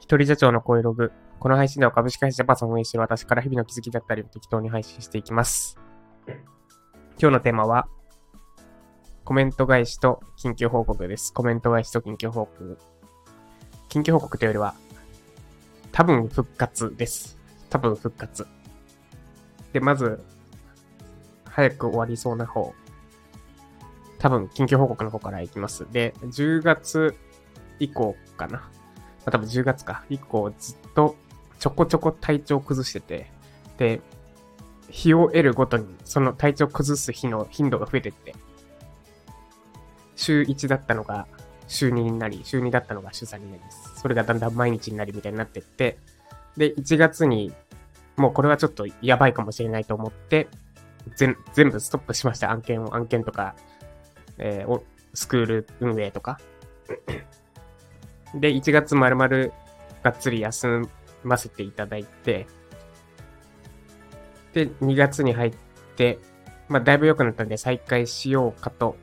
一人社長の声ログ。この配信では株式会社ジャパンを運営している私から日々の気づきだったりを適当に配信していきます。今日のテーマは、コメント返しと緊急報告です。コメント返しと緊急報告。緊急報告というよりは、多分復活です。多分復活。で、まず、早く終わりそうな方。多分、緊急報告の方からいきます。で、10月以降かな。まあ、多分10月か。以降、ずっとちょこちょこ体調崩してて、で、日を得るごとに、その体調崩す日の頻度が増えてって、週1だったのが週2になり、週2だったのが週3になります。それがだんだん毎日になりみたいになってって、で、1月に、もうこれはちょっとやばいかもしれないと思って、全部ストップしました。案件を、案件とか、えースクール運営とか。で、1月丸々がっつり休ませていただいて、で、2月に入って、まあ、だいぶ良くなったんで再開しようかと、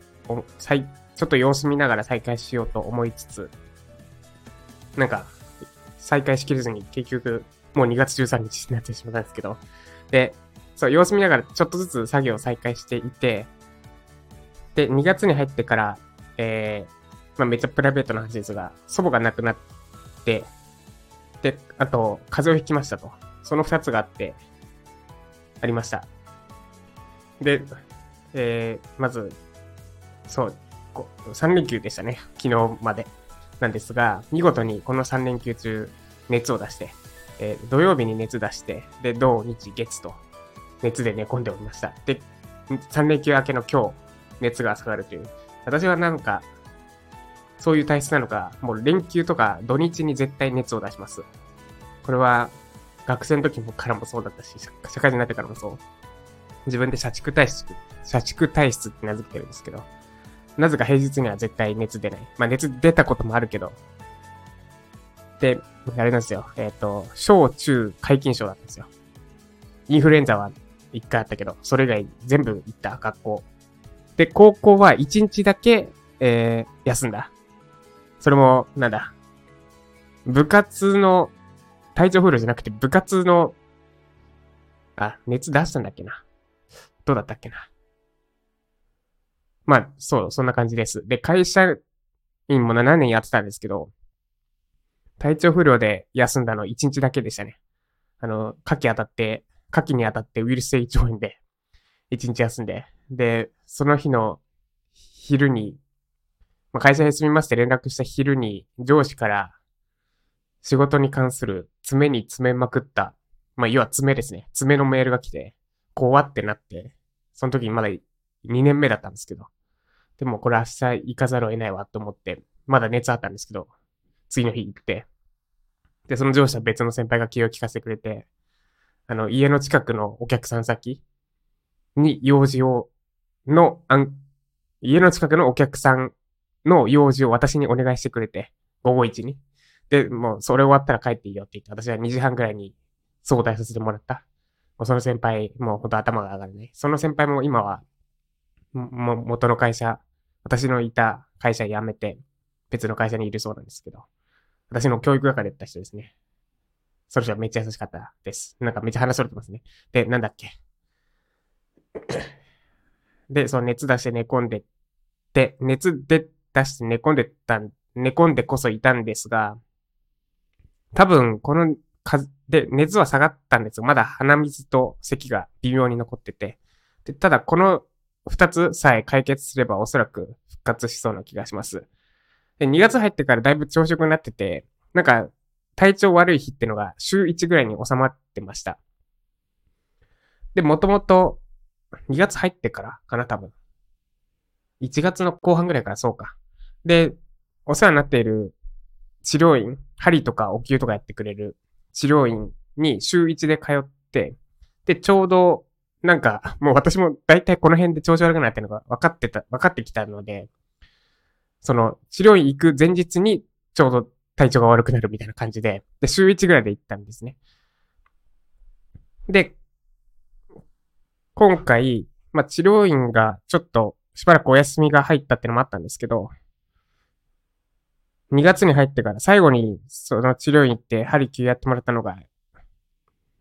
再ちょっと様子見ながら再開しようと思いつつ、なんか、再開しきれずに結局、もう2月13日になってしまったんですけど、で、そう、様子見ながらちょっとずつ作業を再開していて、で、2月に入ってから、えー、まあ、めっちゃプライベートな話ですが、祖母が亡くなって、で、あと、風邪をひきましたと。その2つがあって、ありました。で、えー、まず、そう、3連休でしたね。昨日まで。なんですが、見事にこの3連休中、熱を出して、えー土曜日に熱出して、で、土日月と、熱で寝込んでおりました。で、3連休明けの今日、熱が下がるという。私はなんか、そういう体質なのか、もう連休とか土日に絶対熱を出します。これは、学生の時からもそうだったし、社会人になってからもそう。自分で社畜体質、社畜体質って名付けてるんですけど、なぜか平日には絶対熱出ない。まあ熱出たこともあるけど。で、あれなんですよ。えっ、と、小中解禁症だったんですよ。インフルエンザは一回あったけど、それ以外全部行った学校。で、高校は一日だけ、えー、休んだ。それも、なんだ。部活の、体調不良じゃなくて部活の、あ、熱出したんだっけな。どうだったっけな。まあ、そう、そんな感じです。で、会社員も7年やってたんですけど、体調不良で休んだの1日だけでしたね。あの、夏季当たって、夏季に当たってウイルス性胃腸炎で、1日休んで、で、その日の昼に、まあ、会社休みますって連絡した昼に上司から仕事に関する爪に詰めまくった、まあ、要は爪ですね。爪のメールが来て、怖ってなって、その時にまだ2年目だったんですけど、でもこれ明日行かざるを得ないわと思って、まだ熱あったんですけど、次の日行って、で、その上司は別の先輩が気を利かせてくれて、あの、家の近くのお客さん先に用事を、の、あん、家の近くのお客さんの用事を私にお願いしてくれて、午後1に。で、もうそれ終わったら帰っていいよって言って、私は2時半くらいに相談させてもらった。もうその先輩、もうほんと頭が上がるね。その先輩も今は、も、元の会社、私のいた会社辞めて、別の会社にいるそうなんですけど、私の教育係だった人ですね。それじゃめっちゃ優しかったです。なんかめっちゃ話それてますね。で、なんだっけ。で、その熱出して寝込んでって、熱で出して寝込んでた、寝込んでこそいたんですが、多分この風、で、熱は下がったんですが、まだ鼻水と咳が微妙に残ってて、で、ただこの二つさえ解決すればおそらく復活しそうな気がします。で、2月入ってからだいぶ朝食になってて、なんか体調悪い日ってのが週1ぐらいに収まってました。で、もともと2月入ってからかな、多分。1月の後半ぐらいからそうか。で、お世話になっている治療院、針とかお灸とかやってくれる治療院に週1で通って、で、ちょうど、なんか、もう私も大体この辺で調子悪くなってるのが分かってた、分かってきたので、その、治療院行く前日にちょうど体調が悪くなるみたいな感じで、で、週1ぐらいで行ったんですね。で、今回、まあ、治療院がちょっとしばらくお休みが入ったってのもあったんですけど、2月に入ってから最後にその治療院行って針灸やってもらったのが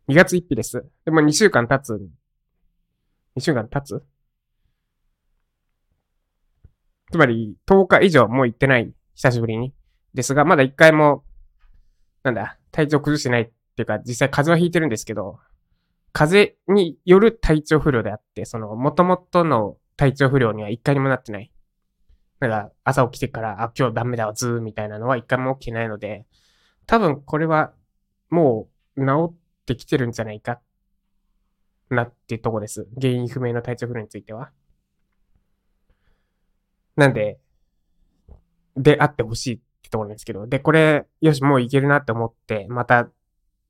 2月1日です。でも2週間経つ。2週間経つ？つまり10日以上もう行ってない。久しぶりに。ですが、まだ1回も、なんだ、体調崩してないっていうか、実際風邪はひいてるんですけど、風邪による体調不良であって、その、元々の体調不良には1回にもなってない。だから、朝起きてから、あ、今日ダメだわ、ずーみたいなのは1回も起きてないので、多分これは、もう、治ってきてるんじゃないか、なっていうとこです。原因不明の体調不良については。なんで、であってほしいってところなんですけど、で、これ、よし、もういけるなって思って、また、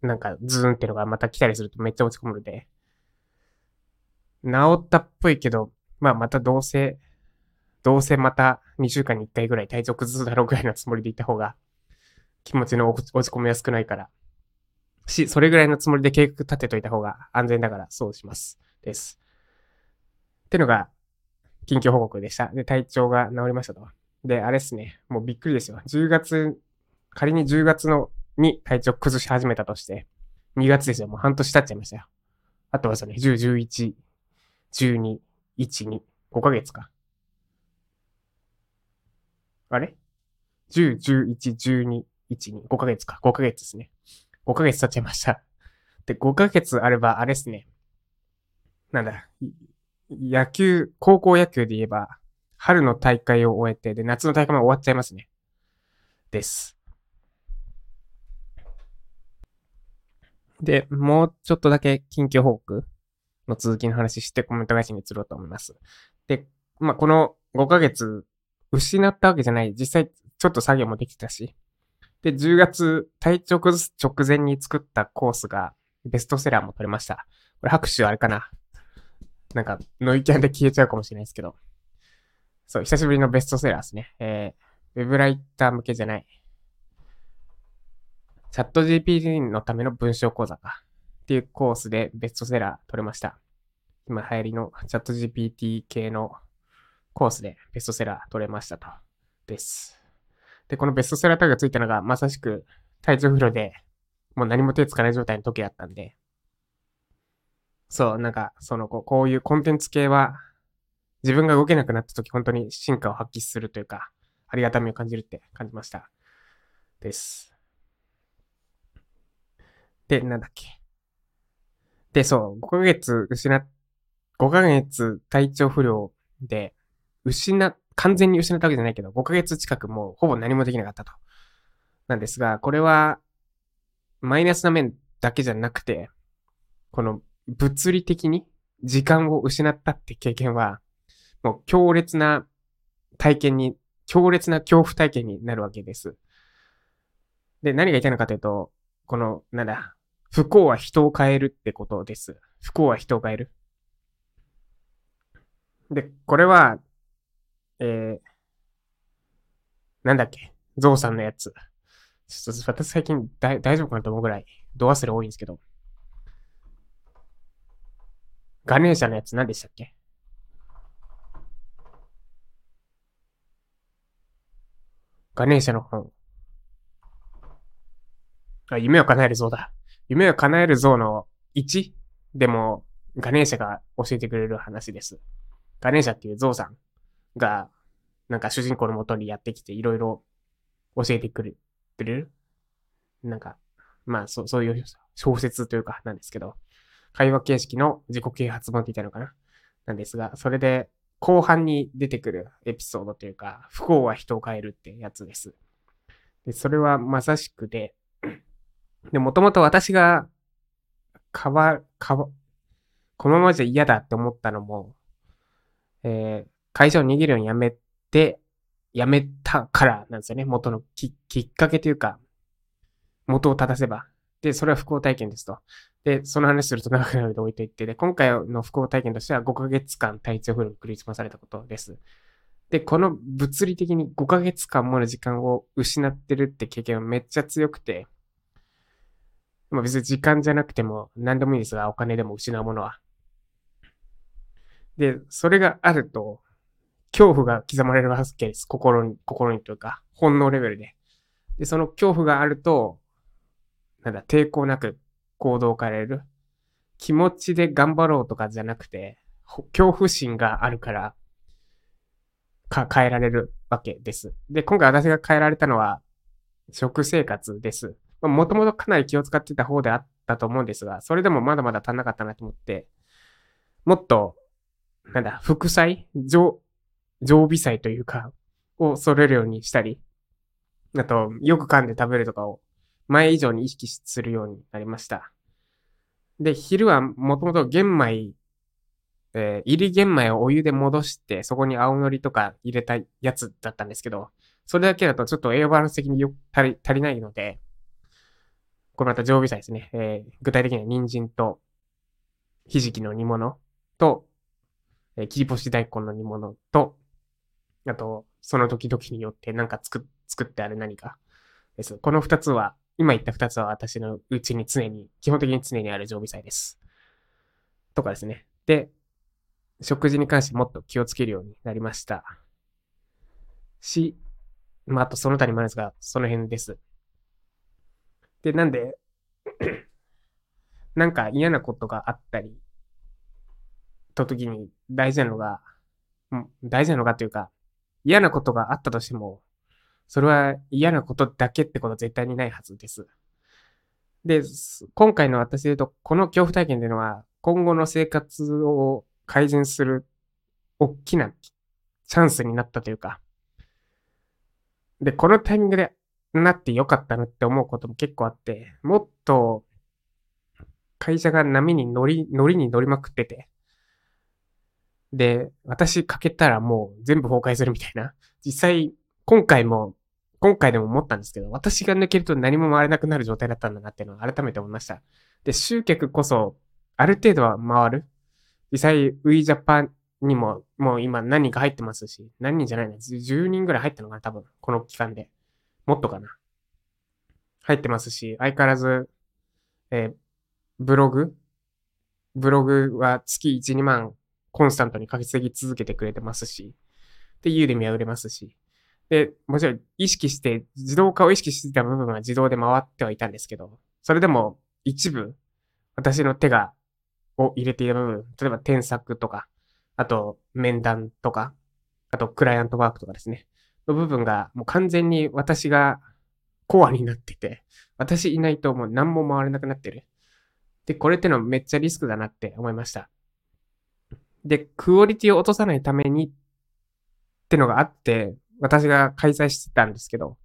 なんか、ズーンってのがまた来たりするとめっちゃ落ち込むので、治ったっぽいけど、まあまたどうせ、どうせまた2週間に1回ぐらい体調崩すだろうぐらいのつもりでいた方が、気持ちの落ち込みやすくないから、し、それぐらいのつもりで計画立てといた方が安全だから、そうします。です。ってのが、近況報告でした。で、体調が治りましたと。で、あれっすね。もうびっくりですよ。10月、仮に10月の、に体調崩し始めたとして、2月ですよ。もう半年経っちゃいましたよ。あとはですね、10、11、12、1、2、5ヶ月か。あれ ?10、11、12、1、2、5ヶ月か。5ヶ月ですね。5ヶ月経っちゃいました。で、5ヶ月あれば、あれっすね。なんだ、野球、高校野球で言えば、春の大会を終えて、で、夏の大会も終わっちゃいますね。です。で、もうちょっとだけ近況報告の続きの話してコメント返しに移ろうと思います。で、まあ、この5ヶ月失ったわけじゃない。実際ちょっと作業もできたし。で、10月体調崩す直前に作ったコースがベストセラーも取れました。これ拍手あれかななんか、ノイキャンで消えちゃうかもしれないですけど。そう、久しぶりのベストセラーですね。えー、ウェブライター向けじゃない。チャット GPT のための文章講座か。っていうコースでベストセラー取れました。今流行りのチャット GPT 系のコースでベストセラー取れましたと。です。で、このベストセラータグがついたのがまさしく体調不良でもう何も手つかない状態の時だったんで、そう、なんか、その、こう、こういうコンテンツ系は、自分が動けなくなった時、本当に進化を発揮するというか、ありがたみを感じるって感じました。です。で、なんだっけ。で、そう、5ヶ月失っ、5ヶ月体調不良で、失、完全に失ったわけじゃないけど、5ヶ月近くもうほぼ何もできなかったと。なんですが、これは、マイナスな面だけじゃなくて、この物理的に時間を失ったって経験は、もう強烈な体験に、強烈な恐怖体験になるわけです。で、何が言いたいのかというと、この、なんだ、不幸は人を変えるってことです。不幸は人を変える。で、これは、えー、なんだっけ、ゾウさんのやつ。ちょっと私最近大丈夫かなと思うぐらい、ド忘れ多いんですけど。ガネーシャのやつ何でしたっけ？ガネーシャの本。あ、夢を叶える像だ。夢を叶える像の1でも、ガネーシャが教えてくれる話です。ガネーシャっていう像さんが、なんか主人公のもとにやってきていろいろ教えてくれるなんか、まあ、そう、そういう小説というかなんですけど、会話形式の自己啓発本って言ったのかな？なんですが、それで後半に出てくるエピソードというか、不幸は人を変えるってやつです。で、それはまさしくで、で、もともと私が変わ、変わ、このままじゃ嫌だって思ったのも、えー、会社を逃げるようにやめて、やめたからなんですよね。元のきっかけというか、元を正せば。で、それは不幸体験ですと。で、その話すると長くなるので置いといて、で、今回の不幸体験としては5ヶ月間体調不良にクリスマされたことです。で、この物理的に5ヶ月間もの時間を失ってるって経験はめっちゃ強くて、まあ別に時間じゃなくても何でもいいですが、お金でも失うものは。で、それがあると、恐怖が刻まれるわけです。心に、心にというか、本能レベルで。で、その恐怖があると、なんだ、抵抗なく行動を変えれる。気持ちで頑張ろうとかじゃなくて、恐怖心があるから、か、変えられるわけです。で、今回私が変えられたのは、食生活です。もともとかなり気を使ってた方であったと思うんですが、それでもまだまだ足んなかったなと思って、もっと、なんだ、副菜常、常備菜というか、を揃えるようにしたり、あと、よく噛んで食べるとかを前以上に意識するようになりました。で、昼はもともと玄米、えー、入り玄米をお湯で戻して、そこに青のりとか入れたやつだったんですけど、それだけだとちょっと栄養バランス的によ足り、足りないので、これまた常備菜ですね。えー、具体的には人参と、ひじきの煮物と、えー、切り干し大根の煮物と、あと、その時々によってなんか作、作ってある何かです。この二つは、今言った二つは私のうちに常に、基本的に常にある常備菜です。とかですね。で、食事に関してもっと気をつけるようになりました。し、まあ、あとその他にもあるんですが、その辺です。で、なんで なんか嫌なことがあったり、と時に大事なのが、大事なのがというか、嫌なことがあったとしても、それは嫌なことだけってことは絶対にないはずです。で、今回の私で言うと、この恐怖体験というのは、今後の生活を改善する大きなチャンスになったというか、で、このタイミングでなってよかったなって思うことも結構あって、もっと会社が波に乗り、乗りに乗りまくってて、で、私かけたらもう全部崩壊するみたいな。実際、今回も、今回でも思ったんですけど、私が抜けると何も回れなくなる状態だったんだなっていうのを改めて思いました。で、集客こそ、ある程度は回る。実際、ウィジャパンにも、もう今何人か入ってますし、何人じゃないな、10人ぐらい入ったのかな、多分。この期間で。もっとかな。入ってますし、相変わらず、えー、ブログ？ブログは月1、2万コンスタントに稼ぎ続けてくれてますし、で、ユーデミは売れますし、で、もちろん意識して、自動化を意識してた部分は自動で回ってはいたんですけど、それでも一部、私の手が、を入れていた部分、例えば添削とか、あと面談とか、あとクライアントワークとかですね、の部分がもう完全に私がコアになってて、私いないともう何も回れなくなってる。で、これってのめっちゃリスクだなって思いました。で、クオリティを落とさないためにってのがあって、私が開催してたんですけど、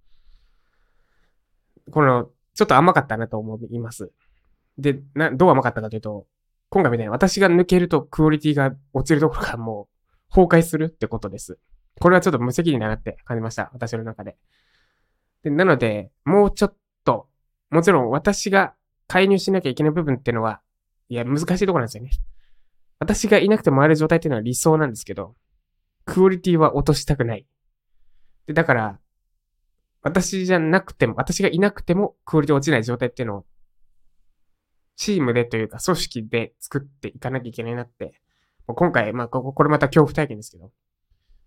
この、ちょっと甘かったなと思います。で、な、どう甘かったかというと、今回みたいに私が抜けるとクオリティが落ちるところがもう崩壊するってことです。これはちょっと無責任だなって感じました。私の中で。でなので、もうちょっと、もちろん私が介入しなきゃいけない部分っていうのは、いや、難しいところなんですよね。私がいなくてもある状態っていうのは理想なんですけど、クオリティは落としたくない。で、だから、私じゃなくても、私がいなくてもクオリティ落ちない状態っていうのを、チームでというか組織で作っていかなきゃいけないなって、もう今回、まあ、ここれまた恐怖体験ですけど、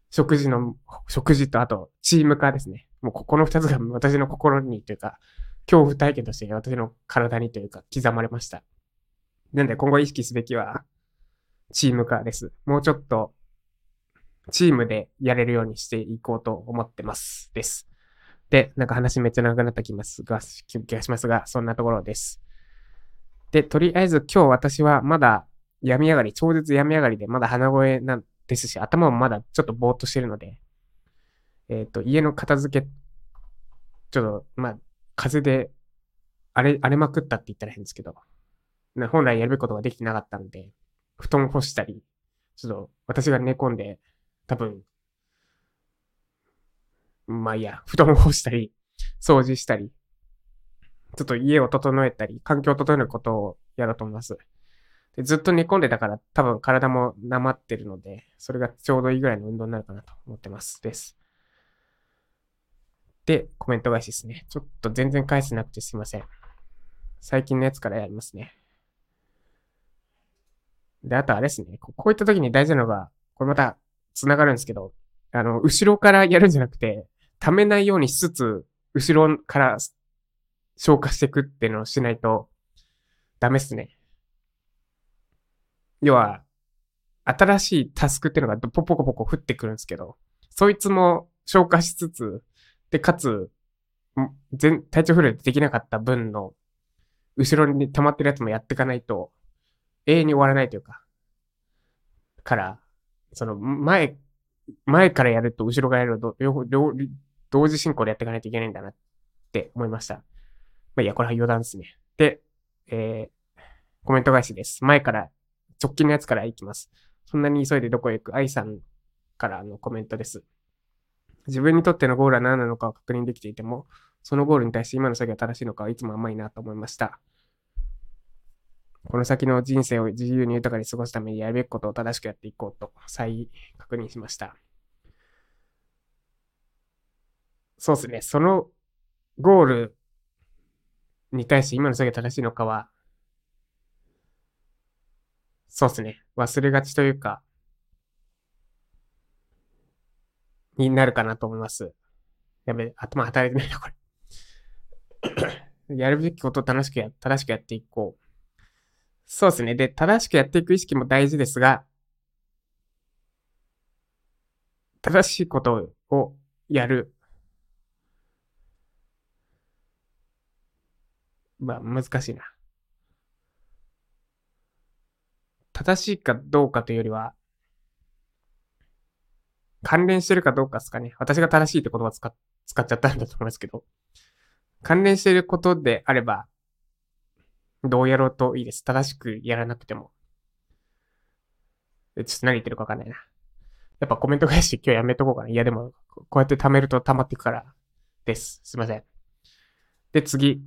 食事の、食事とあと、チーム化ですね。もうここの二つが私の心にというか、恐怖体験として私の体にというか刻まれました。なんで今後意識すべきは、チーム化です。もうちょっと、チームでやれるようにしていこうと思ってます。です。で、なんか話めっちゃ長くなった気ますが、気がしますが、そんなところです。で、とりあえず今日私はまだ病み上がり、超絶病み上がりでまだ鼻声なんですし、頭もまだちょっとぼーっとしてるので、えっ、ー、と、家の片付け、ちょっと、まあ、風で荒れ、荒れまくったって言ったら変ですけど、本来やるべきことができてなかったので、布団干したり、ちょっと私が寝込んで、多分、まあいいや、布団干したり、掃除したり、ちょっと家を整えたり、環境を整えることをやろうと思います。でずっと寝込んでたから多分体もなまってるので、それがちょうどいいぐらいの運動になるかなと思ってます。です。で、コメント返しですね。ちょっと全然返せなくてすいません。最近のやつからやりますね。で、あとあれですね。こういった時に大事なのが、これまた繋がるんですけど、あの、後ろからやるんじゃなくて、溜めないようにしつつ、後ろから消化していくっていうのをしないとダメっすね。要は、新しいタスクっていうのがポコポコ降ってくるんですけど、そいつも消化しつつ、で、かつ、全、体調不良でできなかった分の、後ろに溜まってるやつもやっていかないと、永遠に終わらないというか、から、その、前、前からやると後ろからやると、両両、同時進行でやっていかないといけないんだなって思いました。まあ、いや、これは余談ですね。で、えー、コメント返しです。前から、直近のやつからいきます。そんなに急いでどこへ行く愛さんからのコメントです。自分にとってのゴールは何なのかを確認できていても、そのゴールに対して今の作業は正しいのかはいつも甘いなと思いました。この先の人生を自由に豊かに過ごすためにやるべきことを正しくやっていこうと再確認しました。そうですね。そのゴールに対して今の作業正しいのかは、そうですね。忘れがちというか、になるかなと思います。やべ、頭働いてないな、これ。やるべきことを楽しくや、正しくやっていこう。そうですね。で、正しくやっていく意識も大事ですが、正しいことをやる。まあ、難しいな。正しいかどうかというよりは、関連してるかどうかですかね。私が正しいって言葉使っ使っちゃったんだと思いますけど。関連してることであれば、どうやろうといいです。正しくやらなくても。ちょっと何言ってるかわかんないな。やっぱコメント返し今日やめとこうかな。いやでも、こうやって貯めると溜まっていくからです。すいません。で、次。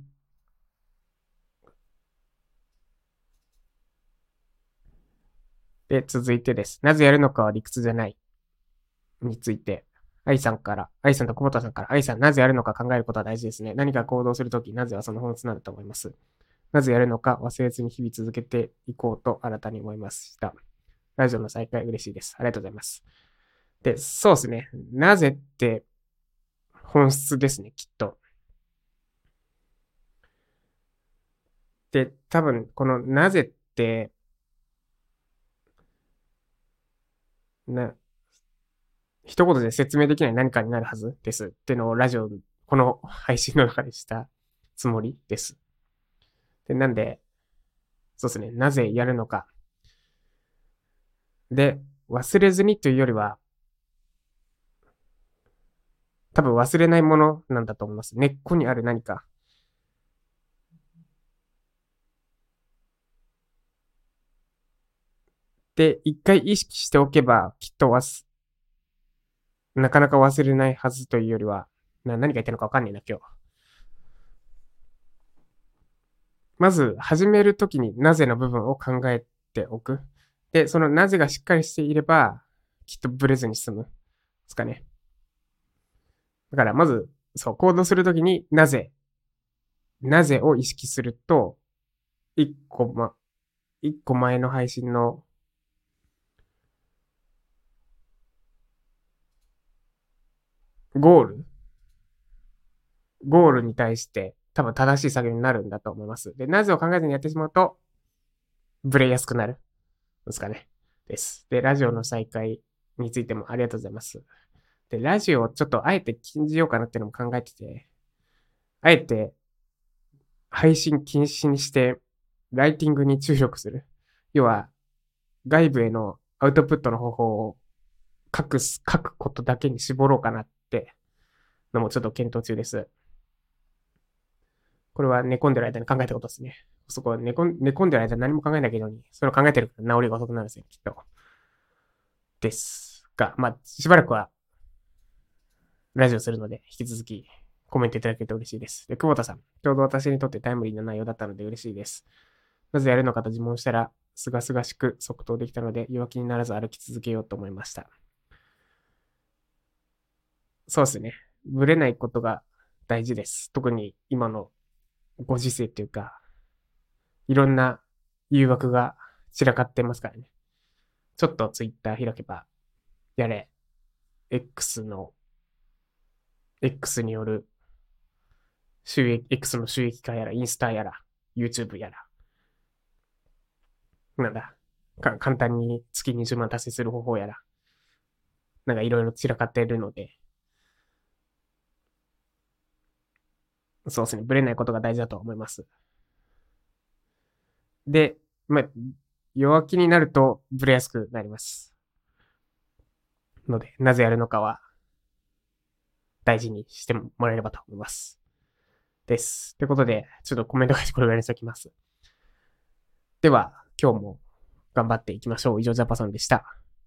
で、続いてです。なぜやるのかは理屈じゃない。について、愛さんから、愛さんと久保田さんから、愛さん、なぜやるのか考えることは大事ですね。何か行動するとき、なぜはその本質なんだと思います。なぜやるのか忘れずに日々続けていこうと新たに思いました。ラジオの再開嬉しいです。ありがとうございます。で、そうですね。なぜって本質ですね、きっと。で、多分、このなぜって、な、一言で説明できない何かになるはずですってのをラジオ、この配信の中でしたつもりです。で、なんで、そうですね、なぜやるのか。で、忘れずにというよりは、多分忘れないものなんだと思います。根っこにある何か。で、一回意識しておけば、きっと忘、なかなか忘れないはずというよりは、な何が言ってるのかわかんないな、今日。まず、始めるときになぜの部分を考えておく。で、そのなぜがしっかりしていれば、きっとブレずに済む。ですかね。だから、まず、そう、行動するときになぜ、なぜを意識すると、一個ま、一個前の配信のゴール？ゴールに対して多分正しい作業になるんだと思います。で、なぜを考えずにやってしまうと、ブレやすくなる。ですかね。です。で、ラジオの再開についてもありがとうございます。で、ラジオをちょっとあえて禁じようかなっていうのも考えてて、あえて配信禁止にして、ライティングに注力する。要は、外部へのアウトプットの方法を書く、書くことだけに絞ろうかなってのもちょっと検討中です。これは寝込んでる間に考えたことですね。そこは寝込ん寝込んでる間に何も考えなきゃいけどに、それを考えてるから治りが遅くなるんですよ、きっと。ですが、まあ、しばらくは、ラジオするので、引き続きコメントいただけると嬉しいです。で、久保田さん、ちょうど私にとってタイムリーな内容だったので嬉しいです。なぜやるのかと自問したら、すがすがしく即答できたので、弱気にならず歩き続けようと思いました。そうですね。ぶれないことが大事です。特に今のご時世っていうか、いろんな誘惑が散らかってますからね。ちょっとツイッター開けば、やれ、X の、X による収益、X の収益化やら、インスタやら、YouTube やら。なんだ。か簡単に月20万達成する方法やら。なんかいろいろ散らかってるので。そうですね。ブレないことが大事だと思います。で、まあ、弱気になるとブレやすくなります。ので、なぜやるのかは、大事にしてもらえればと思います。です。ということで、ちょっとコメント返しこれぐらいにしておきます。では、今日も頑張っていきましょう。以上、ジャパさんでした。